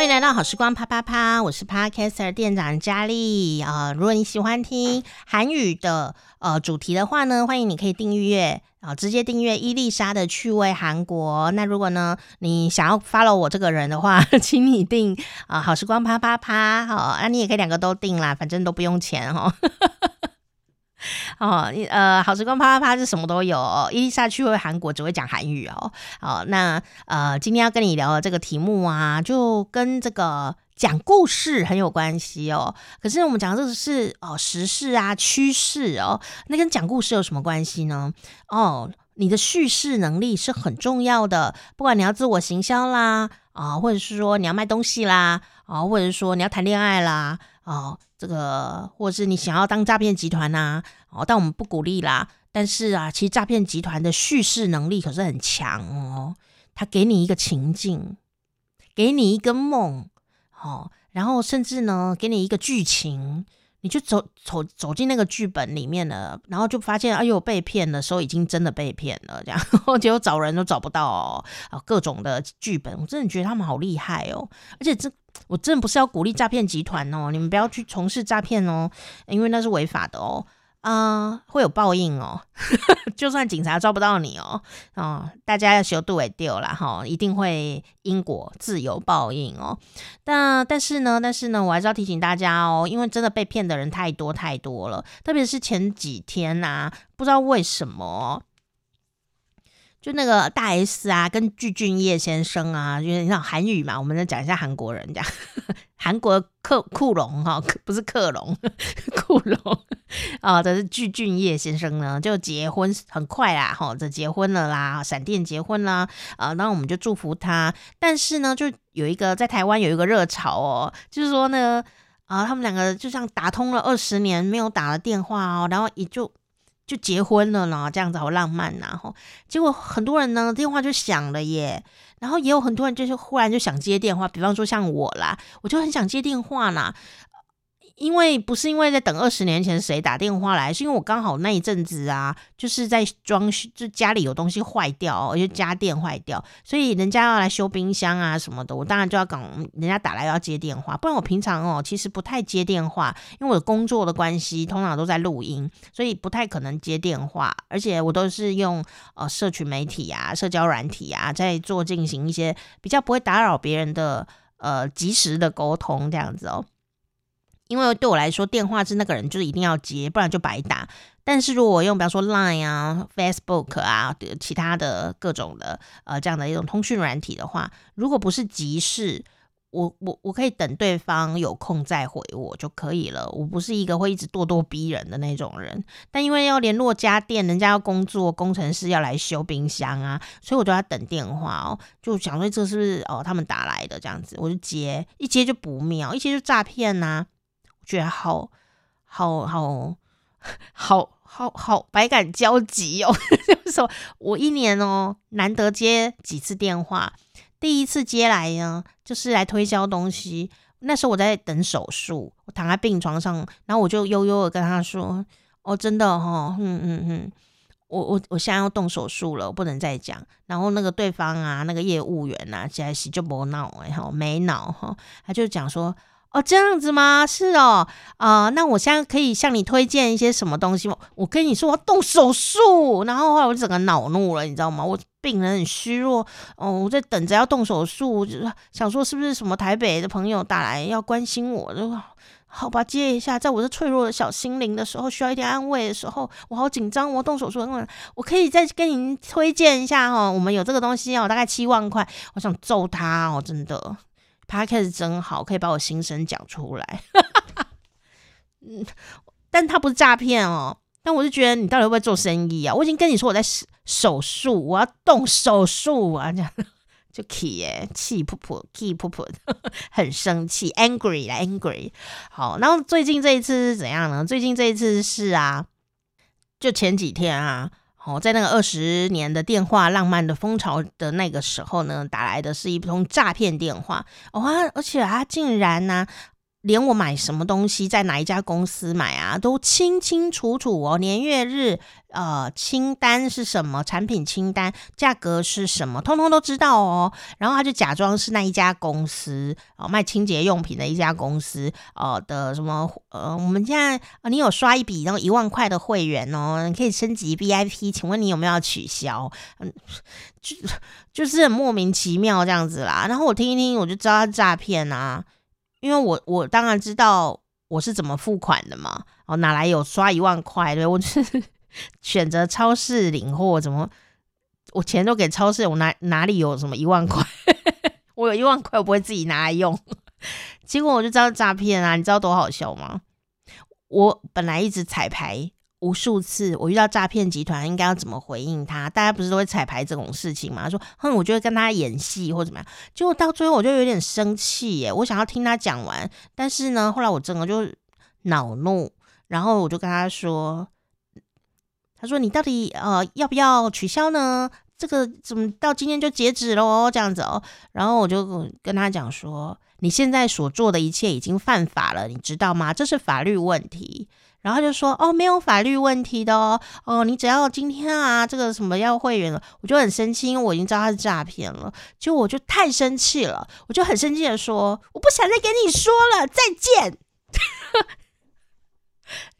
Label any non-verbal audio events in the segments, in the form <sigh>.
欢迎来到好时光啪啪啪，我是 Podcaster 店长佳丽啊。如果你喜欢听韩语的呃主题的话呢，欢迎你可以订阅啊，直接订阅伊丽莎的趣味韩国。那如果呢你想要 follow 我这个人的话，<laughs> 请你订啊好时光啪啪啪。好，那你也可以两个都订啦，反正都不用钱哈。哦，<laughs> 哦呃，好时光啪啪啪是什么都有哦。伊丽莎去会韩国只会讲韩语哦。好，那呃，今天要跟你聊的这个题目啊，就跟这个讲故事很有关系哦。可是我们讲的这是哦时事啊趋势哦，那跟讲故事有什么关系呢？哦，你的叙事能力是很重要的，不管你要自我行销啦啊，或者是说你要卖东西啦啊，或者是说你要谈恋爱啦啊。这个，或者是你想要当诈骗集团呐、哦，但我们不鼓励啦。但是啊，其实诈骗集团的叙事能力可是很强哦。他给你一个情境，给你一个梦，哦，然后甚至呢，给你一个剧情，你就走走走进那个剧本里面了，然后就发现，哎呦，被骗的时候已经真的被骗了，这样，<laughs> 结果找人都找不到哦，各种的剧本，我真的觉得他们好厉害哦，而且这。我真的不是要鼓励诈骗集团哦，你们不要去从事诈骗哦，因为那是违法的哦，啊、呃，会有报应哦，<laughs> 就算警察抓不到你哦，哦，大家要修度也丢了哈，一定会因果自有报应哦。但但是呢，但是呢，我还是要提醒大家哦，因为真的被骗的人太多太多了，特别是前几天呐、不知道为什么。就那个大 S 啊，跟具俊晔先生啊，因为你知道韩语嘛，我们再讲一下韩国人，讲 <laughs> 韩国克库隆哈，不是克隆，<laughs> 库隆啊，这是具俊晔先生呢，就结婚很快啦，哈，这结婚了啦，闪电结婚啦，啊，那我们就祝福他。但是呢，就有一个在台湾有一个热潮哦，就是说呢，啊，他们两个就像打通了二十年没有打的电话哦，然后也就。就结婚了呢，这样子好浪漫呐！吼，结果很多人呢电话就响了耶，然后也有很多人就是忽然就想接电话，比方说像我啦，我就很想接电话啦。因为不是因为在等二十年前谁打电话来，是因为我刚好那一阵子啊，就是在装修，就家里有东西坏掉，而且家电坏掉，所以人家要来修冰箱啊什么的，我当然就要赶人家打来要接电话，不然我平常哦其实不太接电话，因为我的工作的关系，通常都在录音，所以不太可能接电话，而且我都是用呃社群媒体啊、社交软体啊在做进行一些比较不会打扰别人的呃及时的沟通这样子哦。因为对我来说，电话是那个人就是一定要接，不然就白打。但是如果我用比方说 Line 啊、Facebook 啊、其他的各种的呃这样的一种通讯软体的话，如果不是急事，我我我可以等对方有空再回我就可以了。我不是一个会一直咄咄逼人的那种人。但因为要联络家电，人家要工作，工程师要来修冰箱啊，所以我就要等电话哦。就想说这是不是哦他们打来的这样子，我就接，一接就不妙，一接就诈骗呐。觉得好好好 <laughs> 好好好百感交集哦，<laughs> 就是说我一年哦难得接几次电话，第一次接来呢就是来推销东西。那时候我在等手术，我躺在病床上，然后我就悠悠的跟他说：“哦，真的哈，<laughs> 嗯嗯嗯，我我我现在要动手术了，我不能再讲。”然后那个对方啊，那个业务员啊，其实就没脑哎哈，没脑哈，他就讲说。哦，这样子吗？是哦，啊、那我现在可以向你推荐一些什么东西吗？我跟你说，我要动手术，然后后来我整个恼怒了，你知道吗？我病人很虚弱，哦，我在等着要动手术，就是想说是不是什么台北的朋友打来要关心我，就好吧，接一下，在我这脆弱的小心灵的时候，需要一点安慰的时候，我好紧张，我动手术，我可以再跟您推荐一下哈、哦，我们有这个东西哦，大概七万块，我想揍他哦，真的。他开始真好，可以把我心声讲出来。嗯，但他不是诈骗哦。但我就觉得你到底会不会做生意啊？我已经跟你说我在手术，我要动手术啊，这样就气耶，气噗噗，气噗噗，很生气，angry 啦，angry。好，然后最近这一次是怎样呢？最近这一次是啊，就前几天啊。哦，在那个二十年的电话浪漫的风潮的那个时候呢，打来的是一通诈骗电话。哇、哦，而且他竟然呢、连我买什么东西，在哪一家公司买啊，都清清楚楚哦，年月日，呃，清单是什么，产品清单，价格是什么，通通都知道哦。然后他就假装是那一家公司哦，卖清洁用品的一家公司哦的什么，呃，我们现在啊，你有刷一笔那种一万块的会员哦，你可以升级 VIP，请问你有没有要取消？嗯，就就是很莫名其妙这样子啦。然后我听一听，我就知道他诈骗啊。因为我我当然知道我是怎么付款的嘛，哦，哪来有刷一万块？对，我就是 <laughs> 选择超市领货，怎么我钱都给超市，我哪哪里有什么一万块？<laughs> 我有一万块，我不会自己拿来用。结果我就知道诈骗啊！你知道多好笑吗？我本来一直彩排。无数次，我遇到诈骗集团，应该要怎么回应他？大家不是都会彩排这种事情吗？说，哼，我就会跟他演戏或怎么样。结果到最后，我就有点生气耶！我想要听他讲完，但是呢，后来我整个就恼怒，然后我就跟他说：“他说你到底呃要不要取消呢？这个怎么到今天就截止喽？这样子哦。”然后我就跟他讲说：“你现在所做的一切已经犯法了，你知道吗？这是法律问题。”然后就说哦，没有法律问题的哦，哦，你只要今天啊，这个什么要会员了，我就很生气，因为我已经知道他是诈骗了，就我就太生气了，我就很生气的说，我不想再跟你说了，再见。<laughs>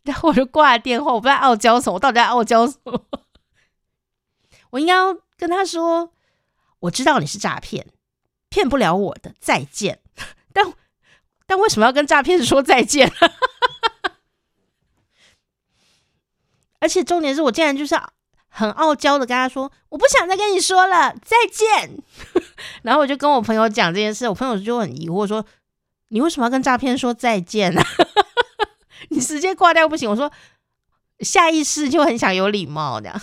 然后我就挂了电话，我不知道傲娇什么，我到底在傲娇什么？我应该要跟他说，我知道你是诈骗，骗不了我的，再见。<laughs> 但但为什么要跟诈骗说再见？而且重点是我竟然就是很傲娇的跟他说，我不想再跟你说了，再见。<laughs> 然后我就跟我朋友讲这件事，我朋友就很疑惑说，你为什么要跟诈骗说再见呢？<laughs> 你直接挂掉不行？我说下意识就很想有礼貌这样，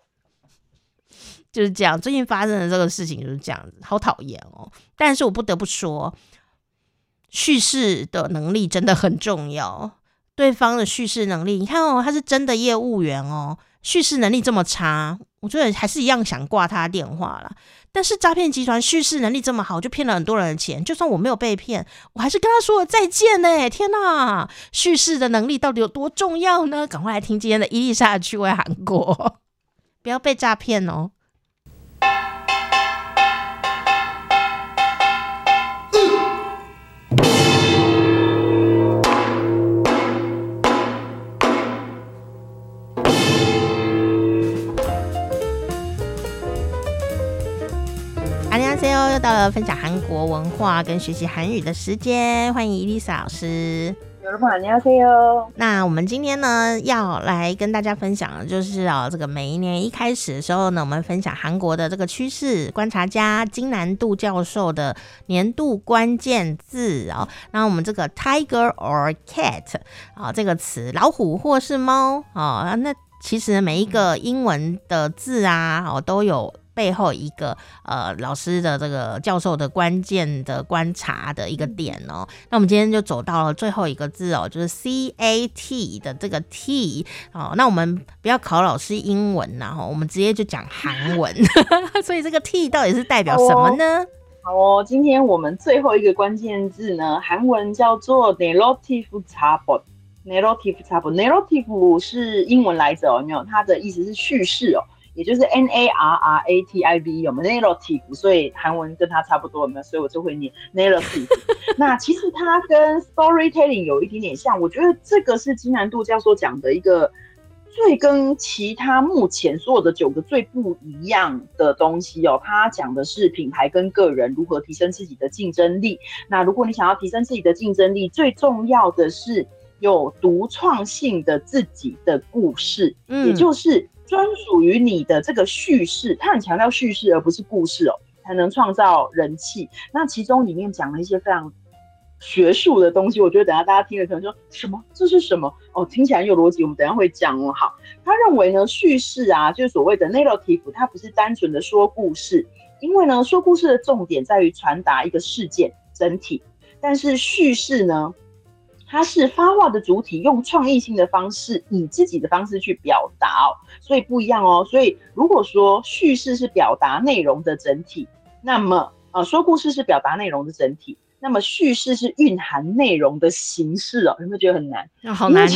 <laughs> 就是这样。最近发生的这个事情就是这样子，好讨厌哦。但是我不得不说，叙事的能力真的很重要。对方的叙事能力，你看哦，他是真的业务员哦，叙事能力这么差，我觉得还是一样想挂他电话啦。但是诈骗集团叙事能力这么好，就骗了很多人的钱。就算我没有被骗，我还是跟他说了再见呢。天哪，叙事的能力到底有多重要呢？赶快来听今天的伊丽莎的趣味韩国，<laughs> 不要被诈骗哦。到了分享韩国文化跟学习韩语的时间，欢迎伊丽莎老师。那我们今天呢，要来跟大家分享的就是哦，这个每一年一开始的时候呢，我们分享韩国的这个趋势观察家金南度教授的年度关键字哦。那我们这个 tiger or cat 啊，这个词老虎或是猫啊，那其实每一个英文的字啊，哦都有。背后一个呃老师的这个教授的关键的观察的一个点哦，那我们今天就走到了最后一个字哦，就是 C A T 的这个 T 哦，那我们不要考老师英文呐哈，我们直接就讲韩文，<laughs> 所以这个 T 到底是代表什么呢？好哦，今天我们最后一个关键字呢，韩文叫做 narrative table，narrative table，narrative 是英文来着哦，有没有？它的意思是叙事哦。也就是 N A R R A T I V 有没有 narrative，所以韩文跟它差不多有没有？所以我就会念 narrative。<laughs> 那其实它跟 storytelling 有一点点像，我觉得这个是金南度教授讲的一个最跟其他目前所有的九个最不一样的东西哦。他讲的是品牌跟个人如何提升自己的竞争力。那如果你想要提升自己的竞争力，最重要的是有独创性的自己的故事，嗯，也就是。专属于你的这个叙事，他很强调叙事而不是故事哦，才能创造人气。那其中里面讲了一些非常学术的东西，我觉得等下大家听了可能说什么？这是什么？哦，听起来很有逻辑。我们等下会讲哦。好，他认为呢，叙事啊，就是所谓的 narrative，它不是单纯的说故事，因为呢，说故事的重点在于传达一个事件整体，但是叙事呢，它是发话的主体，用创意性的方式，以自己的方式去表达哦，所以不一样哦。所以如果说叙事是表达内容的整体，那么呃说故事是表达内容的整体，那么叙事是蕴含内容的形式哦，有没有觉得很难？哦、好难。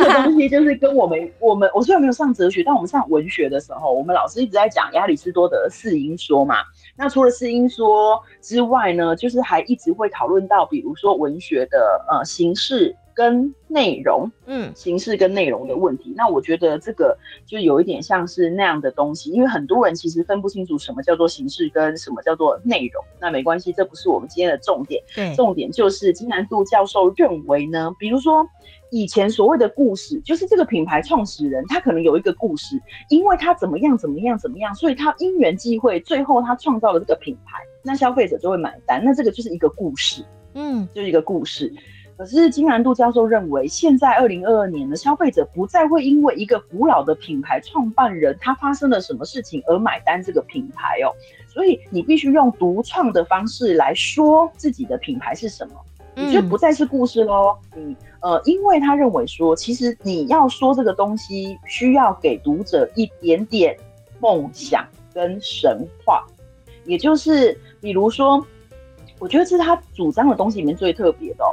这个东西就是跟我们我们我虽然没有上哲学，但我们上文学的时候，我们老师一直在讲亚里士多德四因说嘛。那除了四因说之外呢，就是还一直会讨论到，比如说文学的呃形式跟内容，嗯，形式跟内容的问题。那我觉得这个就有一点像是那样的东西，因为很多人其实分不清楚什么叫做形式跟什么叫做内容。那没关系，这不是我们今天的重点。对，重点就是金南度教授认为呢，比如说。以前所谓的故事，就是这个品牌创始人他可能有一个故事，因为他怎么样怎么样怎么样，所以他因缘际会，最后他创造了这个品牌，那消费者就会买单，那这个就是一个故事，嗯，就是一个故事。可是金南度教授认为，现在二零二二年的消费者不再会因为一个古老的品牌创办人他发生了什么事情而买单这个品牌哦，所以你必须用独创的方式来说自己的品牌是什么。你就不再是故事喽。嗯呃，因为他认为说，其实你要说这个东西，需要给读者一点点梦想跟神话，也就是比如说，我觉得这是他主张的东西里面最特别的哦。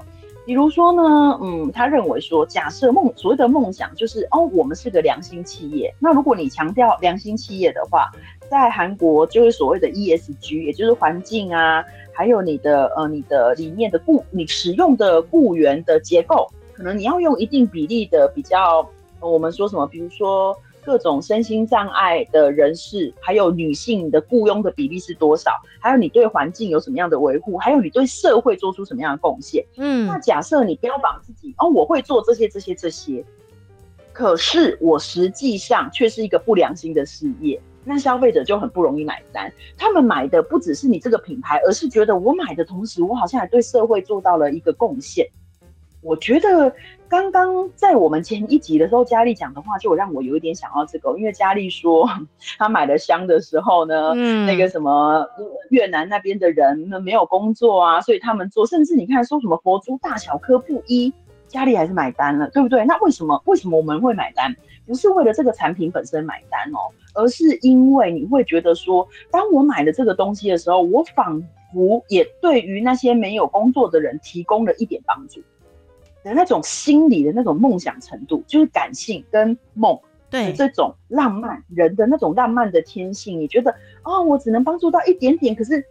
比如说呢，嗯，他认为说，假设梦所谓的梦想就是哦，我们是个良心企业。那如果你强调良心企业的话，在韩国就是所谓的 ESG，也就是环境啊。还有你的呃，你的里面的雇，你使用的雇员的结构，可能你要用一定比例的比较，呃，我们说什么，比如说各种身心障碍的人士，还有女性的雇佣的比例是多少？还有你对环境有什么样的维护？还有你对社会做出什么样的贡献？嗯，那假设你标榜自己哦，我会做这些这些这些，可是我实际上却是一个不良心的事业。那消费者就很不容易买单，他们买的不只是你这个品牌，而是觉得我买的同时，我好像还对社会做到了一个贡献。我觉得刚刚在我们前一集的时候，佳丽讲的话就让我有一点想要这个，因为佳丽说她买了香的时候呢，嗯，那个什么越南那边的人没有工作啊，所以他们做，甚至你看说什么佛珠大小颗不一，佳丽还是买单了，对不对？那为什么为什么我们会买单？不是为了这个产品本身买单哦。而是因为你会觉得说，当我买了这个东西的时候，我仿佛也对于那些没有工作的人提供了一点帮助的那种心理的那种梦想程度，就是感性跟梦，对这种浪漫人的那种浪漫的天性，你觉得哦，我只能帮助到一点点，可是。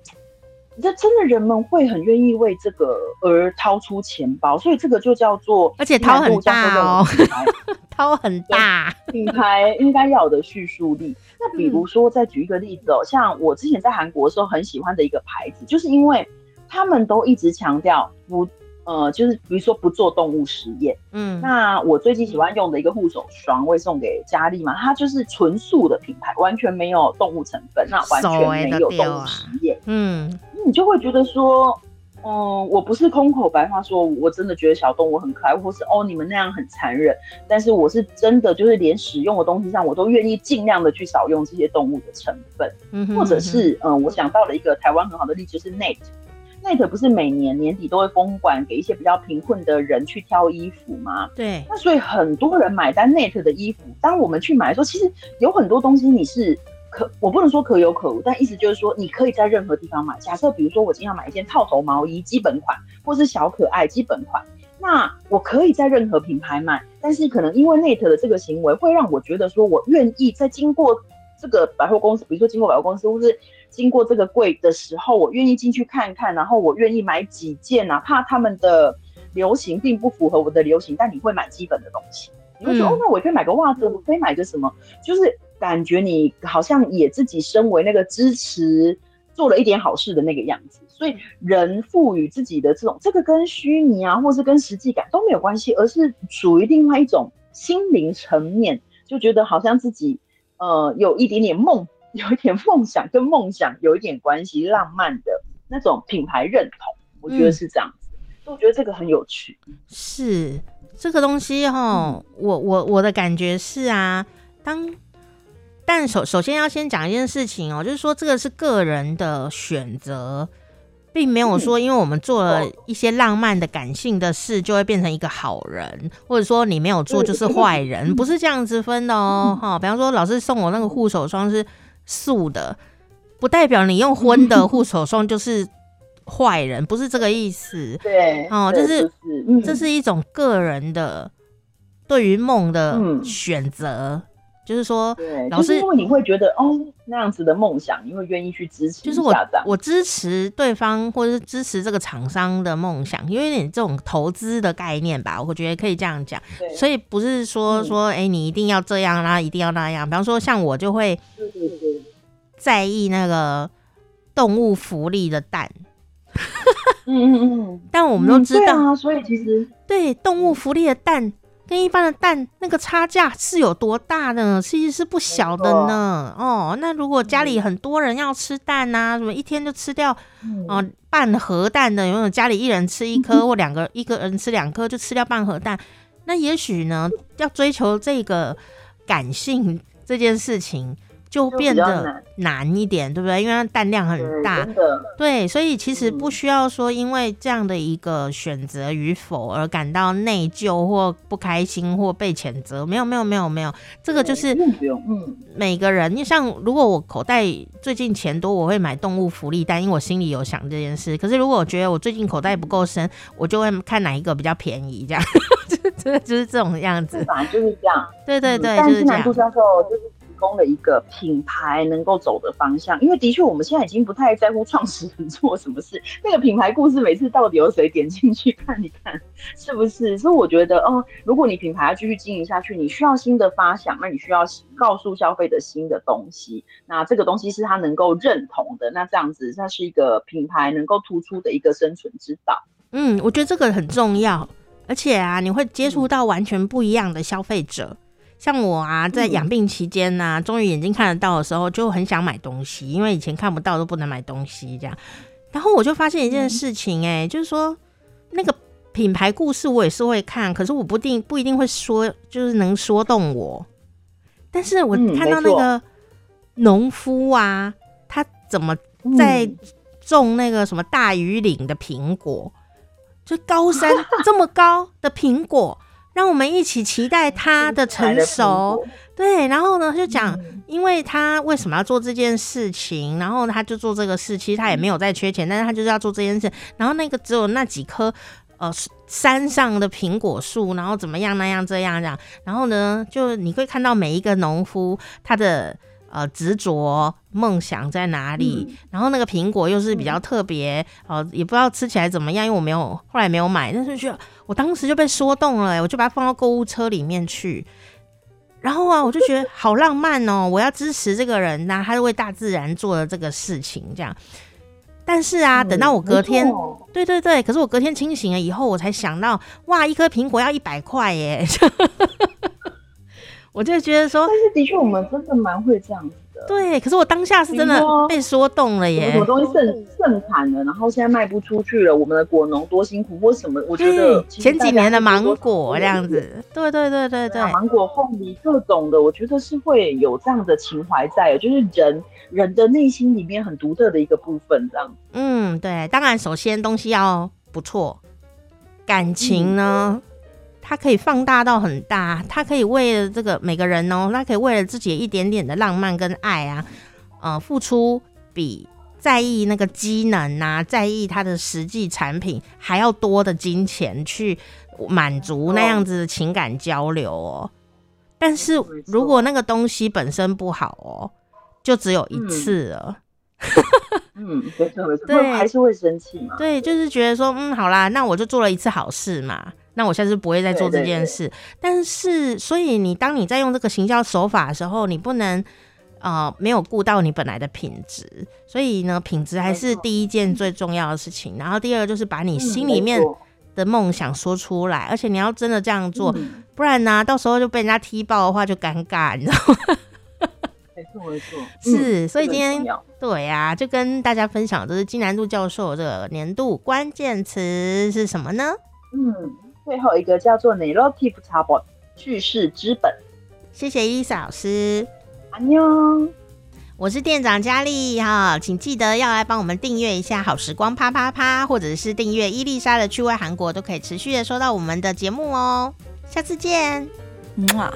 这真的人们会很愿意为这个而掏出钱包，所以这个就叫做，而且掏很大哦，<laughs> 掏很大，品牌应该要有的叙述力。那比如说，再举一个例子哦，像我之前在韩国的时候很喜欢的一个牌子，就是因为他们都一直强调不。呃，就是比如说不做动物实验，嗯，那我最近喜欢用的一个护手霜，我也送给佳丽嘛，它就是纯素的品牌，完全没有动物成分，那完全没有动物实验，嗯，你就会觉得说，嗯，我不是空口白话说，我真的觉得小动物很可爱，或是哦你们那样很残忍，但是我是真的就是连使用的东西上，我都愿意尽量的去少用这些动物的成分，嗯哼嗯哼，或者是嗯，我想到了一个台湾很好的例子，就是 Net。Net 不是每年年底都会封馆给一些比较贫困的人去挑衣服吗？对，那所以很多人买单 Net 的衣服。当我们去买的时候，其实有很多东西你是可，我不能说可有可无，但意思就是说你可以在任何地方买。假设比如说我今天要买一件套头毛衣基本款，或是小可爱基本款，那我可以在任何品牌买，但是可能因为 Net 的这个行为，会让我觉得说我愿意在经过这个百货公司，比如说经过百货公司，或是。经过这个柜的时候，我愿意进去看看，然后我愿意买几件，哪怕他们的流行并不符合我的流行，但你会买基本的东西，你会说、嗯、哦，那我可以买个袜子，我可以买个什么，就是感觉你好像也自己身为那个支持做了一点好事的那个样子。所以人赋予自己的这种，这个跟虚拟啊，或是跟实际感都没有关系，而是属于另外一种心灵层面，就觉得好像自己呃有一点点梦。<laughs> 有一点梦想跟梦想有一点关系，浪漫的那种品牌认同，我觉得是这样子。所以、嗯、我觉得这个很有趣。是这个东西哈、嗯，我我我的感觉是啊，当但首首先要先讲一件事情哦，就是说这个是个人的选择，并没有说因为我们做了一些浪漫的感性的事，就会变成一个好人，或者说你没有做就是坏人，<laughs> 不是这样子分的哦。<laughs> 哈、嗯，比方说老师送我那个护手霜是。素的，不代表你用荤的 <laughs> 护手霜就是坏人，不是这个意思。对，哦，这是、嗯、这是一种个人的对于梦的选择。嗯就是说，对，老师，就是因为你会觉得哦，那样子的梦想，你会愿意去支持。就是我，我支持对方，或者是支持这个厂商的梦想，因为你这种投资的概念吧，我觉得可以这样讲。所以不是说说，哎、欸，你一定要这样啦，一定要那样。比方说，像我就会在意那个动物福利的蛋。嗯嗯嗯。<laughs> 但我们都知道，嗯啊、所以其实对动物福利的蛋。跟一般的蛋那个差价是有多大呢？其实是不小的呢。哦，那如果家里很多人要吃蛋啊，什么一天就吃掉哦半盒蛋的，有没有家里一人吃一颗 <laughs> 或两个一个人吃两颗就吃掉半盒蛋？那也许呢，要追求这个感性这件事情。就变得难一点，对不对？因为它蛋量很大，对，对，所以其实不需要说因为这样的一个选择与否而感到内疚或不开心或被谴责。没有，没有，没有，没有，这个就是每个人。你像如果我口袋最近钱多，我会买动物福利蛋，因为我心里有想这件事。可是如果我觉得我最近口袋不够深，我就会看哪一个比较便宜，这样，<laughs> 就就是这种样子。反正就是这样。对对对，就是这样。供了一个品牌能够走的方向，因为的确我们现在已经不太在乎创始人做什么事，那个品牌故事每次到底有谁点进去看一看，是不是？所以我觉得，哦，如果你品牌要继续经营下去，你需要新的发想，那你需要告诉消费者新的东西，那这个东西是他能够认同的，那这样子，它是一个品牌能够突出的一个生存之道。嗯，我觉得这个很重要，而且啊，你会接触到完全不一样的消费者。像我啊，在养病期间呢、啊，终于眼睛看得到的时候，就很想买东西，因为以前看不到都不能买东西这样。然后我就发现一件事情、欸，哎、嗯，就是说那个品牌故事我也是会看，可是我不定不一定会说，就是能说动我。但是我看到那个农夫啊，他怎么在种那个什么大禹岭的苹果，就高山 <laughs> 这么高的苹果。让我们一起期待他的成熟，对，然后呢，就讲，因为他为什么要做这件事情，然后他就做这个事，其实他也没有在缺钱，但是他就是要做这件事。然后那个只有那几棵呃山上的苹果树，然后怎么样那样这样这样，然后呢，就你会看到每一个农夫他的。呃，执着梦想在哪里？嗯、然后那个苹果又是比较特别，呃，也不知道吃起来怎么样，因为我没有后来没有买，但是就我当时就被说动了，我就把它放到购物车里面去。然后啊，我就觉得 <laughs> 好浪漫哦，我要支持这个人呐、啊，他是为大自然做的这个事情，这样。但是啊，等到我隔天，对对对，可是我隔天清醒了以后，我才想到，哇，一颗苹果要一百块耶。<laughs> 我就觉得说，但是的确，我们真的蛮会这样子的。对，可是我当下是真的被说动了耶。什么东西盛盛产了，然后现在卖不出去了，我们的果农多辛苦，或什么？我觉得前几年的芒果这样子，对对对对对，芒果、凤梨各种的，我觉得是会有这样的情怀在，就是人人的内心里面很独特的一个部分，这样。嗯，对，当然首先东西要不错，感情呢？嗯他可以放大到很大，他可以为了这个每个人哦，他可以为了自己一点点的浪漫跟爱啊，呃，付出比在意那个机能啊，在意他的实际产品还要多的金钱去满足那样子的情感交流哦。但是如果那个东西本身不好哦，就只有一次了。嗯，<laughs> 没错没错，对，还是会生气嘛。对，就是觉得说，嗯，好啦，那我就做了一次好事嘛。那我下次不会再做这件事，但是，所以你当你在用这个行销手法的时候，你不能呃没有顾到你本来的品质，所以呢，品质还是第一件最重要的事情。然后第二个就是把你心里面的梦想说出来，而且你要真的这样做，不然呢，到时候就被人家踢爆的话就尴尬，你知道吗？没错没错，是，所以今天对啊，就跟大家分享，就是金南度教授这个年度关键词是什么呢？嗯。最后一个叫做 Narrative Chabot 叙事之本，谢谢伊丽莎老师。安妞，我是店长佳丽哈，请记得要来帮我们订阅一下好时光啪啪啪，或者是订阅伊丽莎的趣味韩国，都可以持续的收到我们的节目哦。下次见，嗯啊。